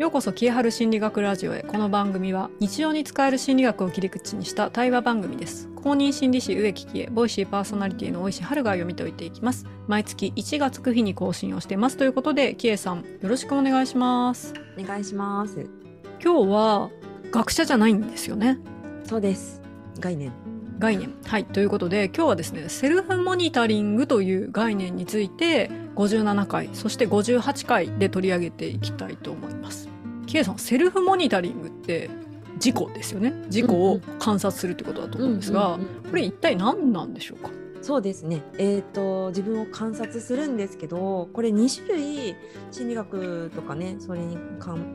ようこそ消えはる心理学ラジオへ。この番組は日常に使える心理学を切り口にした対話番組です。公認心理師植木喜恵ボイシーパーソナリティの大石春が読み解いていきます。毎月1月9日に更新をしていますということで喜恵さんよろしくお願いします。お願いします。今日は学者じゃないんですよね。そうです。概念概念。はい。ということで今日はですねセルフモニタリングという概念について57回そして58回で取り上げていきたいと思います。K さんセルフモニタリングって事故ですよね。事故を観察するってことだと思うんですが、これ一体何なんでしょうか？そうですね、えーと、自分を観察するんですけどこれ2種類心理学とかねそれに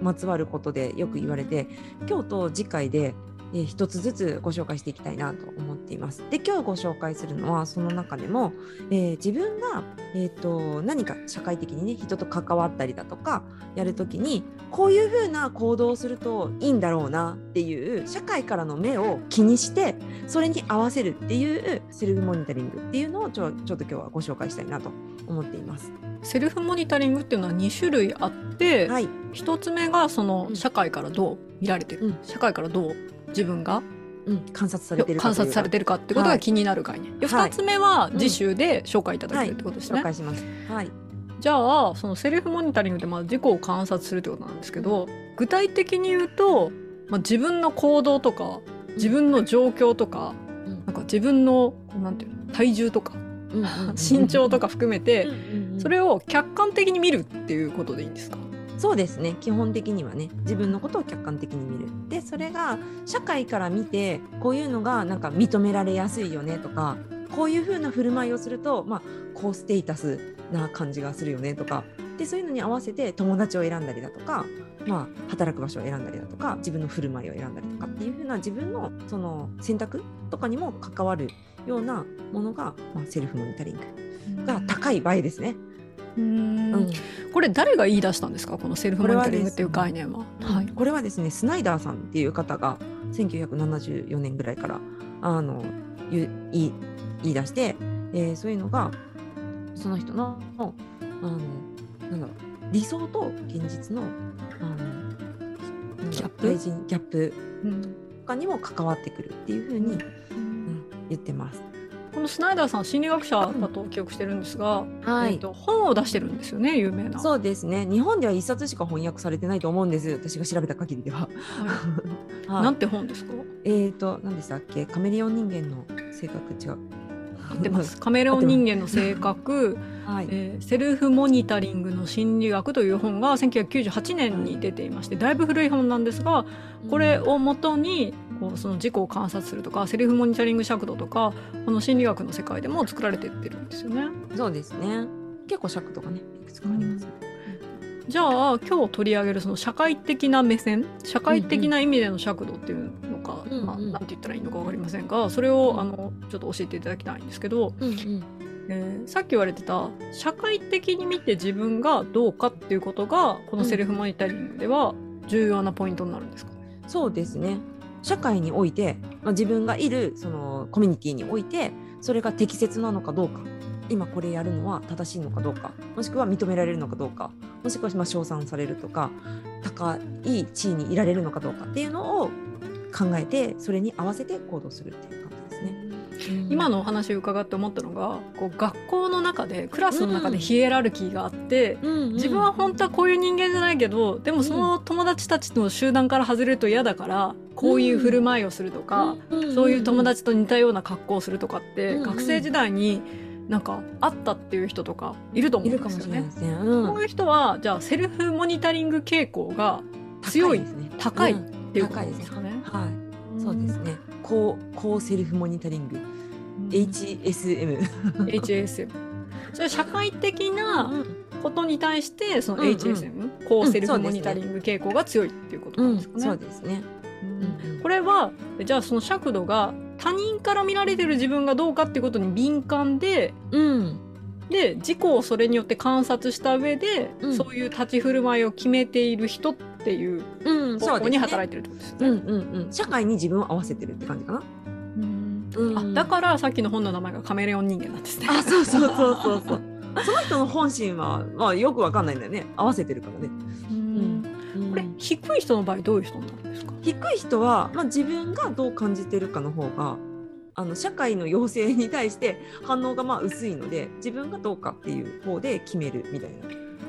まつわることでよく言われて今日と次回でえー、一つずつご紹介していきたいなと思っています。で今日ご紹介するのはその中でも、えー、自分が、えーと、何か社会的にね人と関わったりだとかやるときにこういうふうな行動をするといいんだろうなっていう社会からの目を気にしてそれに合わせるっていうセルフモニタリングっていうのをちょちょっと今日はご紹介したいなと思っています。セルフモニタリングっていうのは2種類あって、はい、1つ目がその社会からどう見られてる、うん、社会からどう自分がうん、観察されてるか観察されてるかってことが気になる概念、はい、2つ目は次週で紹介いただけるってことですね、はい、紹介します、はい、じゃあそのセルフモニタリングでまあ自己を観察するってことなんですけど具体的に言うと、まあ、自分の行動とか自分の状況とか、うん、なんか自分のなんていうの体重とか、うん、身長とか含めて、それを客観的に見るっていうことでいいんですか？そうですね。基本的にはね。自分のことを客観的に見る。でそれが社会から見てこういうのがなんか認められやすいよねとかこういうふうな振る舞いをすると、まあ、高ステータスな感じがするよねとか。でそういうのに合わせて友達を選んだりだとか、まあ、働く場所を選んだりだとか自分の振る舞いを選んだりとかっていうふうな自分のその選択とかにも関わるようなものが、まあ、セルフモニタリングが高い場合ですね。うん、これ誰が言い出したんですか？このセルフモニタリングっていう概念は。はい、これはですねスナイダーさんっていう方が1974年ぐらいからあの言い言い出して、えー、そういうのがその人のあのなんだろう理想と現実のあのギャップ？ギャップとかにも関わってくるっていうふうに、うん、言ってます。このスナイダーさん心理学者だと記憶してるんですが、はい、えーと、本を出してるんですよね有名な。そうですね。日本では一冊しか翻訳されてないと思うんです。私が調べた限りでは、はい、なんて本ですか？えっ、ー、と何でしたっけ？カメレオン人間の性格。違う合ってます。カメレオン人間の性格、はい、えー、セルフモニタリングの心理学という本が1998年に出ていましてだいぶ古い本なんですがこれをもとにこうその自己を観察するとかセルフモニタリング尺度とかこの心理学の世界でも作られてってるんですよね。そうですね。結構尺度がねいくつかあります、うん、じゃあ今日取り上げるその社会的な目線社会的な意味での尺度っていうのか、うんうん、まあ、なんて言ったらいいのか分かりませんがそれをあのちょっと教えていただきたいんですけど、うんうん。えー、さっき言われてた社会的に見て自分がどうかっていうことがこのセルフモニタリングでは重要なポイントになるんですか、うん、そうですね。社会において、まあ、自分がいるそのコミュニティにおいてそれが適切なのかどうか。今これやるのは正しいのかどうか。もしくは認められるのかどうか。もしくはま称賛されるとか高い地位にいられるのかどうかっていうのを考えてそれに合わせて行動するっていう感じですね。今のお話を伺って思ったのがこう学校の中でクラスの中でヒエラルキーがあって、うん、自分は本当はこういう人間じゃないけどでもその友達たちの集団から外れると嫌だからこういう振る舞いをするとか、うん、そういう友達と似たような格好をするとかって、学生時代になんかあったっていう人とかいると思うんですよね。そういう人はじゃあセルフモニタリング傾向が強い高い、ね,、っていうことですかね。はい、そうですね。高高セルフモニタリング、HSM。HSM。それ社会的なことに対してその HSM、うんうん、高セルフモニタリング傾向が強いっていうことなんですかね。そうですね。これはじゃあその尺度が他人から見られてる自分がどうかっていうことに敏感で、うん、で自己をそれによって観察した上で、うん、そういう立ち振る舞いを決めている人っていう方向に働いてるってことですね。うんうんうん、社会に自分を合わせてるって感じかな。うん、あだからさっきの本の名前がカメレオン人間なんですね。あそうそうそうそうそう。その人の本心は、まあ、よくわかんないんだよね合わせてるからね。うんこれ低い人の場合どういう人なんですか？低い人は、まあ、自分がどう感じてるかの方があの社会の要請に対して反応がまあ薄いので自分がどうかっていう方で決めるみたいな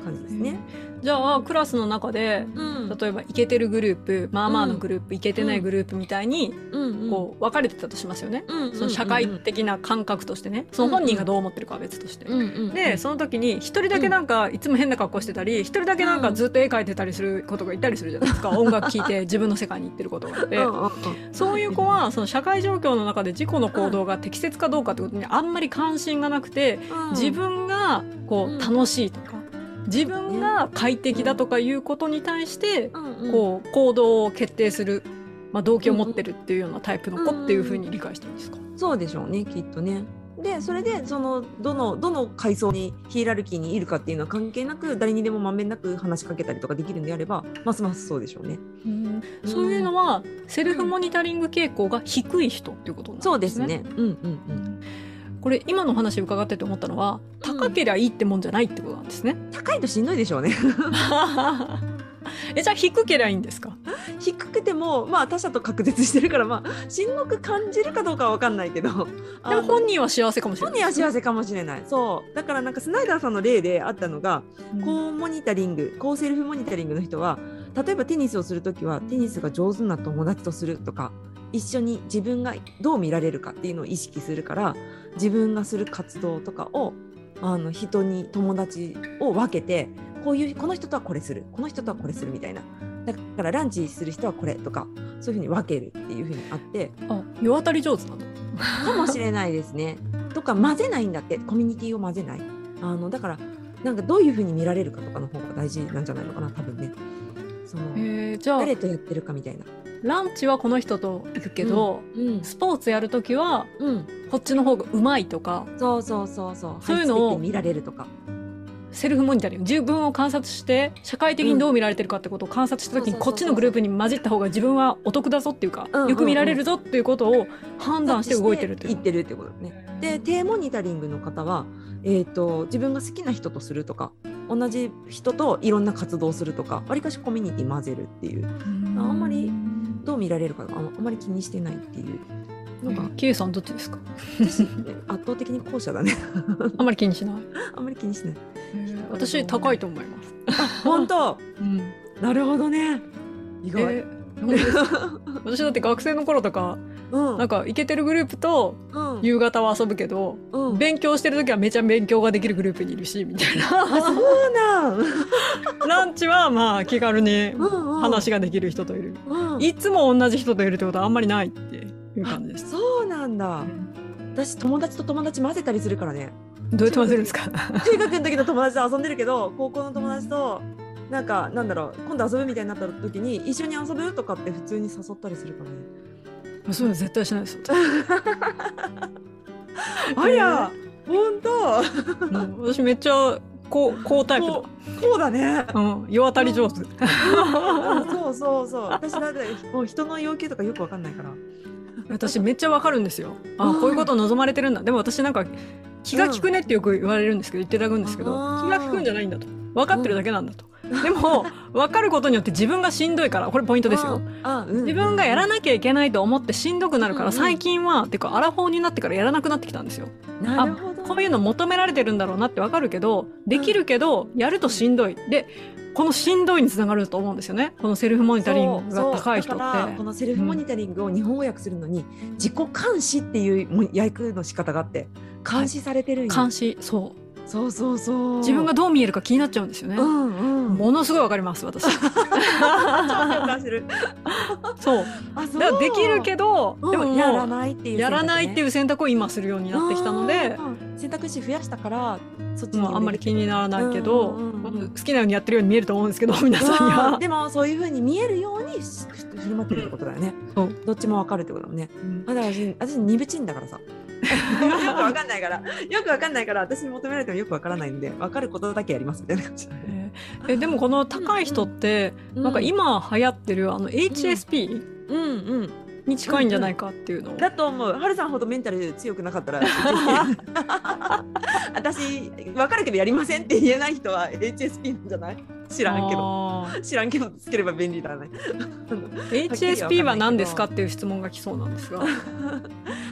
感じですね。じゃあクラスの中で、うん、例えばイケてるグループまあまあのグループ、うん、イケてないグループみたいに、うん、こう分かれてたとしますよね、うん、その社会的な感覚としてね。その本人がどう思ってるかは別として。でその時に一人だけなんかいつも変な格好してたり一人だけなんかずっと絵描いてたりすることがいたりするじゃないですか。音楽聴いて自分の世界に行ってることがあって。そういう子はその社会状況の中で自己の行動が適切かどうかってことにあんまり関心がなくて自分がこう楽しいとか。自分が快適だとかいうことに対して、こう行動を決定する、まあ、動機を持ってるっていうようなタイプの子っていうふうに理解していいんですか、そうでしょうねきっとね。でそれでそのどのどの階層にヒエラルキーにいるかっていうのは関係なく誰にでもまんべんなく話しかけたりとかできるんであればますますそうでしょうね。うん、そういうのはセルフモニタリング傾向が低い人っていうことなんですね。そうですね。うんうんうん。これ今の話伺ってて思ったのは高けりゃいいってもんじゃないってことなんですね、うん、高いとしんどいでしょうね。えじゃあ低けりゃいいんですか？低くてもまあ他者と隔絶してるからまあしんどく感じるかどうかは分かんないけど。でも本人は幸せかもしれない本人は幸せかもしれない。そう。だからなんかスナイダーさんの例であったのが、うん、高モニタリング高セルフモニタリングの人は例えばテニスをする時はテニスが上手な友達とするとか一緒に自分がどう見られるかっていうのを意識するから自分がする活動とかをあの人に友達を分けてこういうこの人とはこれするこの人とはこれするみたいなだからランチする人はこれとかそういうふうに分けるっていうふうにあってあ世渡り上手なの？かもしれないですね。とか混ぜないんだってコミュニティを混ぜないあのだからなんかどういうふうに見られるかとかの方が大事なんじゃないのかな多分ね。そのじゃあ誰とやってるかみたいな。ランチはこの人と行くけど、うんうん、スポーツやる時は、うん、こっちの方がうまいとかそうそうそうそう。そういうのを見られるとか。セルフモニタリング。自分を観察して社会的にどう見られてるかってことを観察した時にこっちのグループに混じった方が自分はお得だぞっていうか、よく見られるぞっていうことを判断して動いてるって言ってるってことね。で低モニタリングの方は、えーと、自分が好きな人とするとか同じ人といろんな活動するとかわりかしコミュニティ混ぜるっていう。あんまりどう見られるかああまり気にしてないっていう。なんか、K さんどっちですか？圧倒的に後者だね。あんまり気にしない？あんまり気にしない。私高いと思います。本当、うん、なるほどね。意外、えー、私だって学生の頃とかうん、なんかイケてるグループと夕方は遊ぶけど、うん、勉強してる時はめちゃ勉強ができるグループにいるしみたいな。そうなん。ランチはまあ気軽に話ができる人といる、うん、いつも同じ人といるってことはあんまりないっていう感じです。そうなんだ、私友達と友達混ぜたりするからね。どうやって混ぜるんですか？中学の時の友達と遊んでるけど高校の友達となんかなんだろう今度遊ぶみたいになった時に一緒に遊ぶ？とかって普通に誘ったりするからねそういうの絶対しないです ありゃ、本当、私めっちゃこうこうタイプこうだね。うん、世渡り上手。そうそうそう。私だってもう人の要求とかよくわかんないから。私めっちゃわかるんですよ。あ、こういうこと望まれてるんだ。でも私なんか気が利くねってよく言われるんですけど、言っていただくんですけど、気が利くんじゃないんだと。分かってるだけなんだと。でも分かることによって自分がしんどいからこれポイントですよ、自分がやらなきゃいけないと思ってしんどくなるから、最近はっていうかアラフォーになってからやらなくなってきたんですよ。なるほど。こういうの求められてるんだろうなって分かるけどできるけど、やるとしんどい。でこのしんどいにつながると思うんですよね。このセルフモニタリングが高い人って。このセルフモニタリングを日本語訳するのに、うん、自己監視っていう訳の仕方があって監視されてる監視そうそうそうそう。自分がどう見えるか気になっちゃうんですよね、うんうん、ものすごいわかります私。そう。だからできるけど、うん、でもやらないっていう、ね、やらないっていう選択を今するようになってきたので選択肢増やしたからそっちにあんまり気にならないけど、うんうんうん、好きなようにやってるように見えると思うんですけど皆さんにはでもそういうふうに見えるように振る舞ってるってことだよね、う。ん、どっちもわかるってことだもんね、うん、だから私私二部チンだからさ。よくわかんないから、よくわかんないから、私に求められてもよくわからないんで、わかることだけやりますみたいな感じ。えでもこの高い人って、うんうん、なんか今流行ってるあの HSP、うんうん、に近いんじゃないかっていうのを、だと思う。はるさんほどメンタル強くなかったら 私分かるけどやりませんって言えない人は HSP なんじゃない知らんけど知らんけどつければ便利だね HSP は何ですかっていう質問が来そうなんですが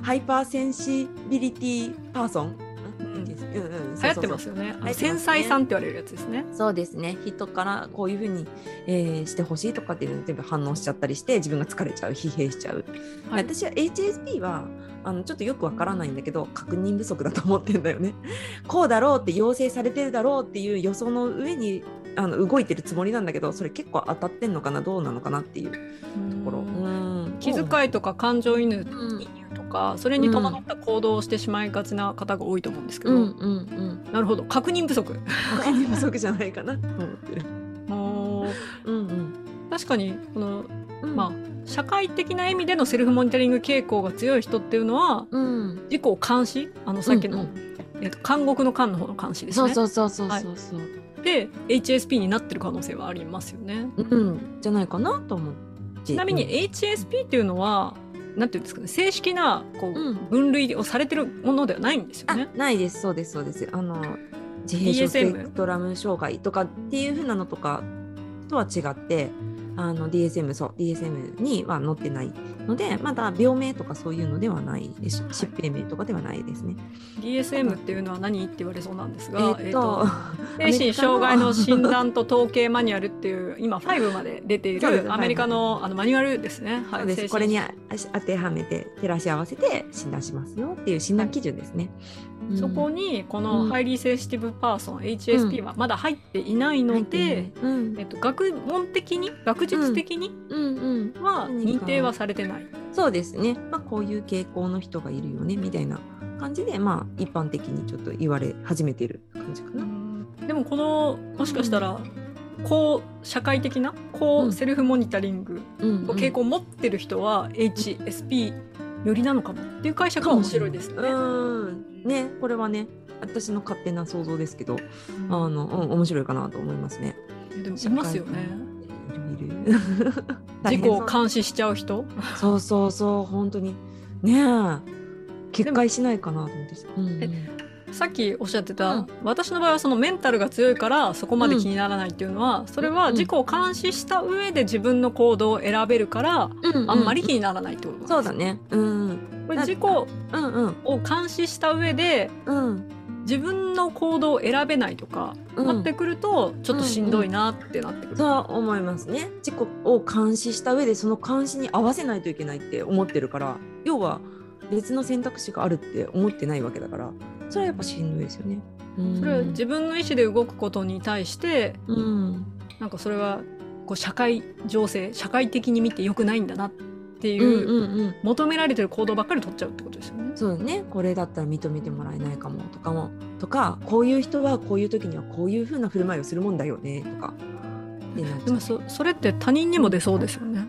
hyper sensibility person流行ってますよね。繊細さんって言われるやつですね。そうですね。人からこういうふうに、えー、してほしいとかっていうの全部反応しちゃったりして自分が疲れちゃう疲弊しちゃう。はい、私は HSP はあのちょっとよくわからないんだけど確認不足だと思ってんだよね。こうだろうって要請されてるだろうっていう予想の上にあの動いてるつもりなんだけどそれ結構当たってんのかなどうなのかなっていうところ。気遣いとか感情移入とかそれに伴った行動をしてしまいがちな方が多いと思うんですけど、うんうんうん、なるほど。確認不足。確認不足じゃないかな。と 思ってる。うんうん、確かにこの、うん、まあ社会的な意味でのセルフモニタリング傾向が強い人っていうのは、うん、自己を監視？あのさっきの、うんうん、えーと、監獄の監の方の監視ですね。そうそうそうそうそう、はい、で HSP になってる可能性はありますよね。うん、じゃないかなと思って。ちなみに HSP っていうのは、なんていうんですかね正式なこう、うん、分類をされてるものではないんですよね。ないですそうですそうです。あの自閉症スペクトラム障害とかっていうふうなのとかとは違ってあの DSM そう DSM には載ってないのでまだ病名とかそういうのではないです、疾病名とかではないですね。DSM っていうのは何って言われそうなんですが、えー、と 精神障害の診断と統計マニュアルっていう今5まで出ているアメリカのあのマニュアルですね。はい、これに当てはめて照らし合わせて診断しますよっていう診断基準ですね。そこにこの highly sensitive person、うん、HSP はまだ入っていないので、うん、えっと、学問的に学術的には認定はされてない。そうですね、まあ、こういう傾向の人がいるよねみたいな感じで、まあ、一般的にちょっと言われ始めてる感じかな。でもこのもしかしたら、こう社会的なこうセルフモニタリングの傾向を持ってる人は HSP 寄りなのかもっていう解釈は面白いですよね。うんねこれはね私の勝手な想像ですけど、うん、あの、うん、面白いかなと思いますね。でもいますよね。いるいる。自己を監視しちゃう人？そうそうそう本当に。ねえ。決壊しないかなと思って、うん。うん、さっきおっしゃってた、うん、私の場合はそのメンタルが強いからそこまで気にならないっていうのは、うん、それは自己を監視した上で自分の行動を選べるから、うんあんまり気にならないってこと。そうだね。うん、これ自己を監視した上で、うん、自分の行動を選べないとか、なってくるとちょっとしんどいなってなってくる。そう思いますね。自己を監視した上でその監視に合わせないといけないって思ってるから要は別の選択肢があるって思ってないわけだからそれはやっぱしんどいですよね。それは自分の意思で動くことに対して、うん、なんかそれはこう社会情勢社会的に見てよくないんだなっていううんうんうん、求められてる行動ばっかり取っちゃうってことですよね。そうね。これだったら認めてもらえないかもとかも。とかこういう人はこういう時にはこういうふうな振る舞いをするもんだよね。とか。でもそそれって他人にも出そうですよね。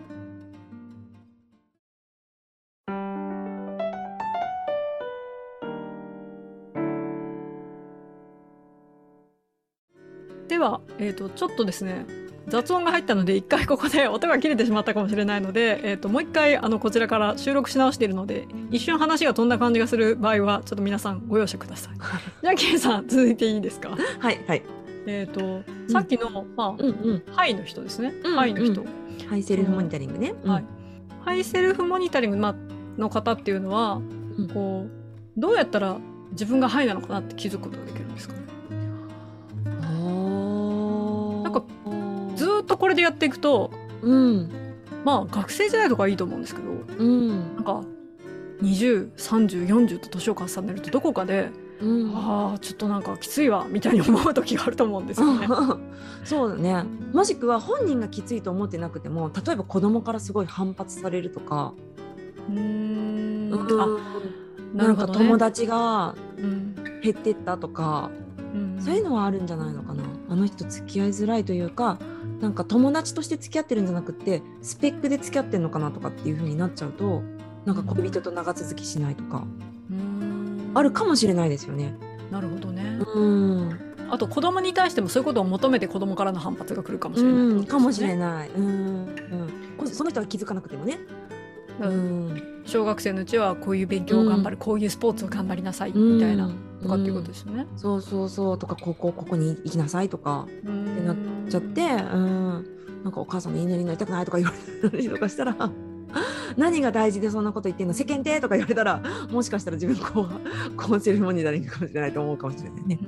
では、えーと、ちょっとですね雑音が入ったので一回ここで 音が切れてしまったかもしれないので、えーと、もう一回あのこちらから収録し直しているので一瞬話が飛んだ感じがする場合はちょっと皆さんご容赦ください。じゃあケイさん続いていいですか？はいはい。えっ、ー、とさっきの、まあ、うんうん、ハイの人ですね、うんうん、ハイの人、ハイセルフモニタリングね、はい、ハイセルフモニタリング、まあ、の方っていうのは、うん、こうどうやったら自分がハイなのかなって気づくことができるんですかね？っとこれでやっていくと、うん、まあ学生時代とかいいと思うんですけど、うん、なんか203040と年を重ねるとどこかで、うん、ああちょっとなんかきついわみたいに思う時があると思うんですよね。そうだね。もしくは本人がきついと思ってなくても例えば子供からすごい反発されるとか。うん。あなんか友達が減ってったとか、うん、そういうのはあるんじゃないのかな。あの人付き合いづらいというかなんか友達として付き合ってるんじゃなくてスペックで付き合ってんのかなとかっていう風になっちゃうとなんか恋人と長続きしないとか、あるかもしれないですよね。なるほどね。うん。あと子供に対してもそういうことを求めて子供からの反発が来るかもしれない、ね、かもしれない。うん、うん、その人は気づかなくてもね。うん、小学生のうちはこういう勉強を頑張る、うん、こういうスポーツを頑張りなさいみたいな、とかっていうことですよね。そうそうそう。とかここここに行きなさいとかってなっちゃってうん。なんかお母さんの言いなりになりたくないとか言われたりとかしたら 何が大事でそんなこと言ってんの？世間体とか言われたらもしかしたら自分こう コンセルモニタリングかもしれないと思うかもしれないね。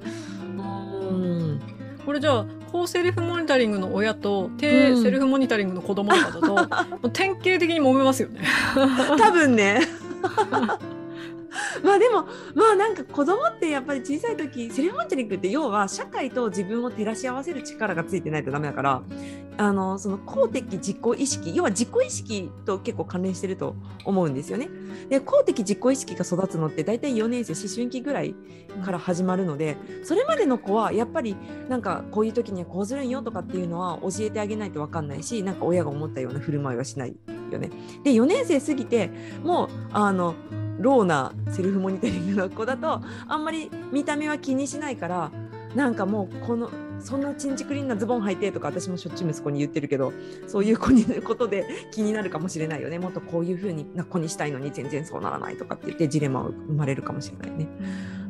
うん。これじゃあ高セルフモニタリングの親と低セルフモニタリングの子供とかだと、うん、典型的に揉めますよね。多分ね まあでもまあなんか子供ってやっぱり小さい時セルフモニタリングって要は社会と自分を照らし合わせる力がついてないとダメだからあのその公的自己意識要は自己意識と結構関連してると思うんですよね。で公的自己意識が育つのって大体4年生思春期ぐらいから始まるのでそれまでの子はやっぱりなんかこういう時にはこうするんよとかっていうのは教えてあげないと分かんないしなんか親が思ったような振る舞いはしないよね。で4年生過ぎてもうあのローなセルフモニタリングの子だとあんまり見た目は気にしないからなんかもうこのそんなちんちくりんなズボン履いてとか私もしょっちゅう息子に言ってるけどそういう子にことで気になるかもしれないよね。もっとこういう風な子にしたいのに全然そうならないとかって言ってジレンマが生まれるかもしれないね。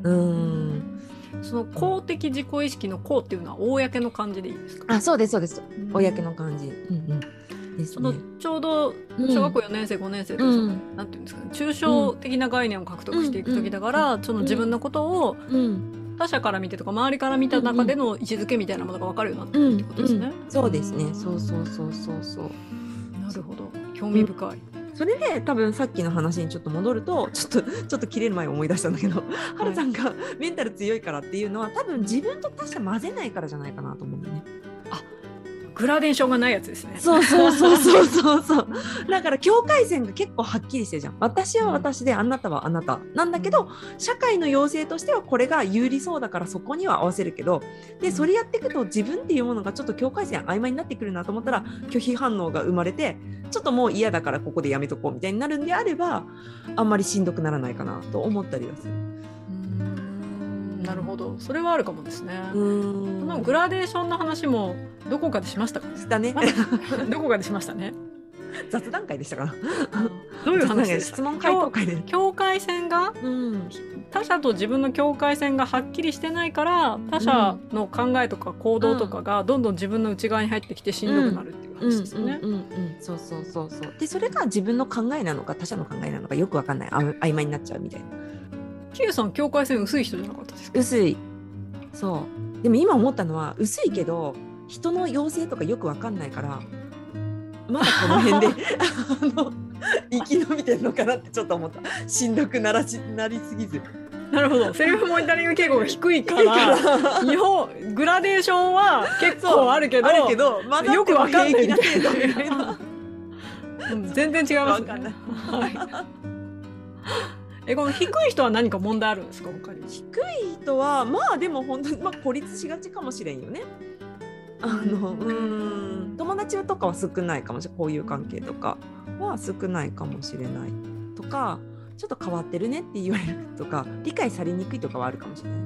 うん。その公的自己意識の公っていうのは公の漢字でいいですか？あそうですそうです。公の漢字。うんうんね、そのちょうど小学校4年生、うん、5年生とその、うん、なんていうんですかね抽象的な概念を獲得していく時だから、うん、その自分のことを他者から見てとか周りから見た中での位置づけみたいなものが分かるようになってるってことですね。そうですね。そうそうそうそうそう。なるほど。興味深い。それで多分さっきの話にちょっと戻るとちょっとちょっと切れる前思い出したんだけど、はるさんがメンタル強いからっていうのは多分自分と他者混ぜないからじゃないかなと思うんだよね。あグラデーションがないやつですね。そうそうそうそうそうそう。だから境界線が結構はっきりしてるじゃん。私は私で、あなたはあなたなんだけど、社会の要請としてはこれが有利そうだからそこには合わせるけど、でそれやっていくと自分っていうものがちょっと境界線曖昧になってくるなと思ったら拒否反応が生まれて、ちょっともう嫌だからここでやめとこうみたいになるんであれば、あんまりしんどくならないかなと思ったりはする。なるほどそれはあるかもですねこのグラデーションの話もどこかでしましたかしたね。どこかでしましたね？雑談会でしたかどういう話で質問回答会で。境界線が、うん、他者と自分の境界線がはっきりしてないから他者の考えとか行動とかがどんどん自分の内側に入ってきてしんどくなるっていう話ですよね。そうそうそうそう。でそれが自分の考えなのか他者の考えなのかよくわかんない。あ曖昧になっちゃうみたいな。Q さん境界線薄い人じゃなかったですか？薄い。そうでも今思ったのは薄いけど人の要請とかよくわかんないからまだこの辺で あの生き延びてるのかなってちょっと思った。しんどくならしなりすぎず。なるほど。セルフモニタリング傾向が低いから日本グラデーションは結構あるけどあるけど、ま、よくわかんない。な 全然違いますね。はい えこの低い人は何か問題あるんですか他に。低い人はまあでも本当に、まあ、孤立しがちかもしれんよね。あのうん。友達とかは少ないかもしれないこういう関係とかは少ないかもしれないとかちょっと変わってるねって言われるとか理解されにくいとかはあるかもしれない。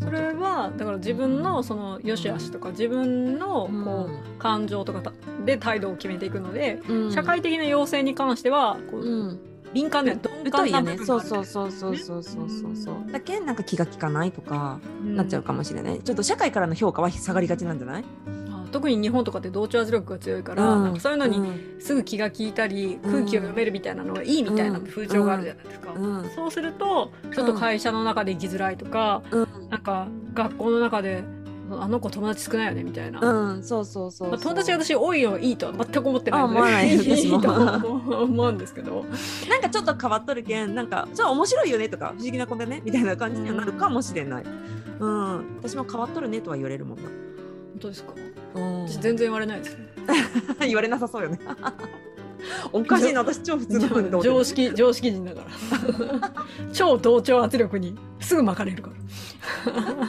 それはだから自分のその良し悪しとか自分のこう感情とかで態度を決めていくので、社会的な要請に関してはこう、敏感で鈍感な部分そうそうそうそうそうそうそうそう。だけなんか気が利かないとかなっちゃうかもしれない、ちょっと社会からの評価は下がりがちなんじゃない？特に日本とかって同調圧力が強いから、うん、そういうのにすぐ気が利いたり、うん、空気を読めるみたいなのがいいみたいな風潮があるじゃないですか、うん、そうするとちょっと会社の中で生きづらいとか、うん、なんか学校の中であの子友達少ないよねみたいな、うん、そうそうそう、まあ、友達私多いのはいいとは全く思ってないので。思わない いいと思うんですけど。なんかちょっと変わっとるけんなんかじゃあ面白いよねとか不思議な子だねみたいな感じにはなるかもしれない、うん、うん、私も変わっとるねとは言われるもんな。本当ですか、うん、私全然言われないですね。言われなさそうよね。おかしいな私超普通の常識常識人だから。超同調圧力にすぐ巻かれるから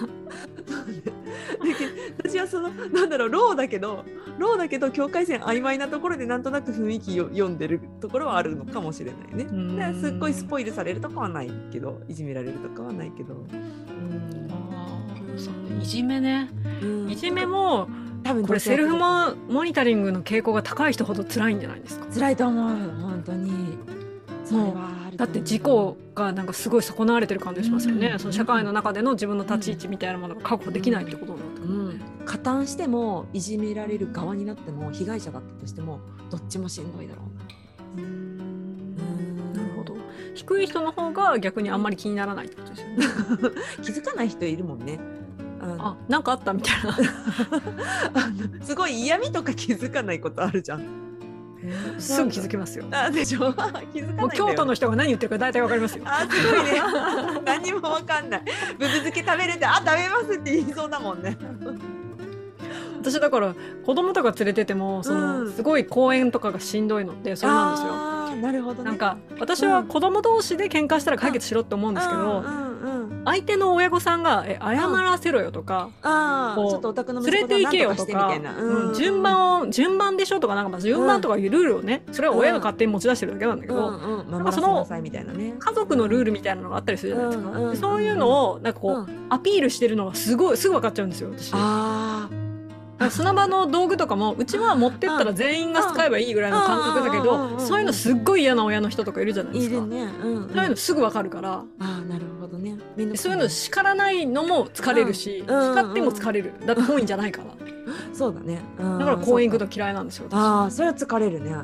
私はそのなんだろうローだけどローだけど境界線曖昧なところでなんとなく雰囲気を読んでるところはあるのかもしれないね。すっごいスポイルされるとかはないけどいじめられるとかはないけど。うん。あいじめね、うん、いじめも多分これセルフモモニタリングの傾向が高い人ほど辛いんじゃないですか？辛いと思う本当にそれはあるだって自己がなんかすごい損なわれてる感じしますよね、うん。その社会の中での自分の立ち位置みたいなものが確保できないってことになってくるうん、加担してもいじめられる側になっても被害者だったとしてもどっちもしんどいだろうな。うん。なるほど。低い人の方が逆にあんまり気にならないってことですよね。気づかない人いるもんね。あなんかあったみたいな。すごい嫌味とか気づかないことあるじゃん。すぐ気づきますよ。あでしょ？気づかないもう京都の人が何言ってるか大体わかりますよ。あすごいね。何もわかんない。ブブ漬け食べれてあ食べますって言いそうだもんね。私だから子供とか連れててもその、うん。すごい公園とかがしんどいのってそれなんですよ。なるほどね。なんか私は子供同士で喧嘩したら解決しろって思うんですけど、うんうんうん相手の親御さんが「え謝らせろよ」とか、こうああちょっとお宅の息連れて行けよとか順番を順番でしょとかなんかまあ順番とかいうルールをねそれは親が勝手に持ち出してるだけなんだけど、うん。かその家族のルールみたいなのがあったりするじゃないですか、そういうのをなんかこう、うん。アピールしてるのがすごいすぐ分かっちゃうんですよ私。砂場の道具とかもうちは持ってったら全員が使えばいいぐらいの感覚だけどそういうのすっごい嫌な親の人とかいるじゃないですか。いるね、うんうん、そういうのすぐ分かるから。ああなるほどね。そういうの叱らないのも疲れるし、うんうん叱っても疲れる。だって本意じゃないから。そうだね、うんだから公園行くとと嫌いなんですよ私。ああそれは疲れるね。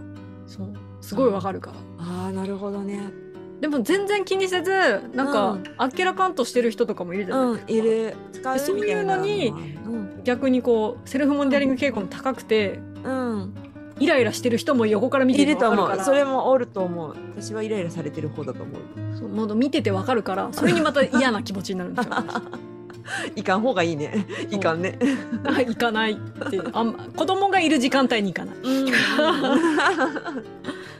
そう。すごい分かるから。ああなるほどねでも全然気にせずなんか、うん。あっけらかんとしてる人とかもいるじゃないですか、うんいる。使うそういうのにみたいなのは逆にこうセルフモニタリング傾向の高くてうん、うん、イライラしてる人も横から見ていると思う。それもおると思う。私はイライラされてる方だと思う。そうもう見てて分かるからそれにまた嫌な気持ちになるんですよ。いかん方がいいね。いかんね。あ行かないってあんま子供がいる時間帯に行かない。うん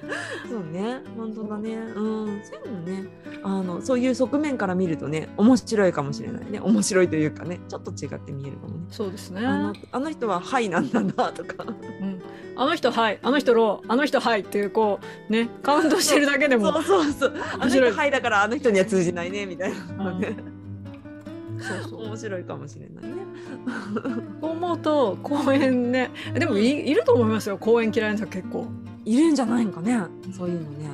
そうね本当だね。うんそういうのねあのそういう側面から見るとね面白いかもしれないね。面白いというかねちょっと違って見えるかもね。そうですね。あのあの人は「はい」なんだなとか。うん、あの人はい。あの人ロー。あの人はいっていうこうねカウントしてるだけでもそうそうそう。あの人「はい」だからあの人には通じないねみたいなそうそう。面白いかもしれないね。そう思うと公園ねでもいいると思いますよ。公園嫌いな人結構いるんじゃないんかね？そういうのね。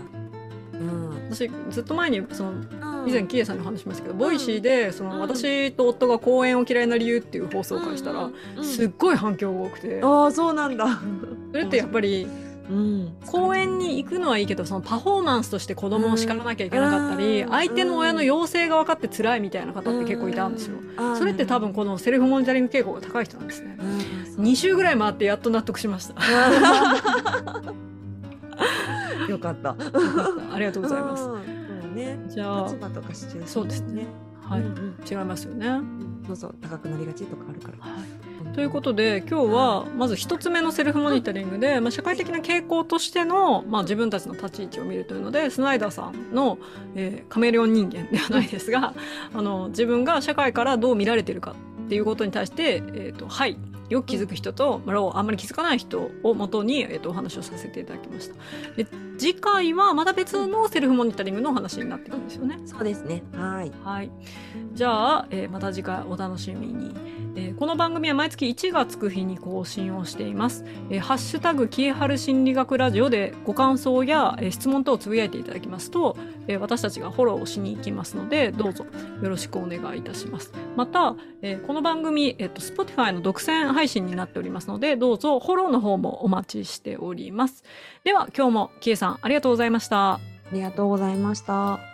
うん。私ずっと前にそのうん。以前キエさんに話しましたけど、 Voicy でその、うん。私と夫が公園を嫌いな理由っていう放送会したら、うんすっごい反響が多くて、ああそうなんだ。それってやっぱりうん。公園に行くのはいいけどそのパフォーマンスとして子供を叱らなきゃいけなかったり、うん相手の親の要請が分かって辛いみたいな方って結構いたんですよ。あー。それって多分このセルフモニタリング傾向が高い人なんですね。うんそう2週ぐらい回ってやっと納得しました。よかった。ありがとうございます。そうね。じゃあ立場とかシチュエーションそうですね。はい、うんうん違いますよね。そうそう高くなりがちとかあるから。はいということで今日はまず一つ目のセルフモニタリングで、まあ、社会的な傾向としての、まあ、自分たちの立ち位置を見るというのでスナイダーさんの、えーカメレオン人間ではないですがあの自分が社会からどう見られているかっていうことに対して「えー、とはい」よく気づく人と、まあ、あんまり気づかない人をもとに、えー、とお話をさせていただきました。で次回はまた別のセルフモニタリングのお話になってくるんですよね。そうですね。はい。はい。じゃあ、えーまた次回お楽しみに。えーこの番組は毎月1がつく日に更新をしています。えーハッシュタグ、キエハル心理学ラジオでご感想や、えー質問等をつぶやいていただきますと、えー私たちがフォローをしに行きますので、どうぞよろしくお願いいたします。また、えーこの番組、えっ、と、Spotify の独占配信になっておりますので、どうぞフォローの方もお待ちしております。では、今日もキエさんありがとうございました。ありがとうございました。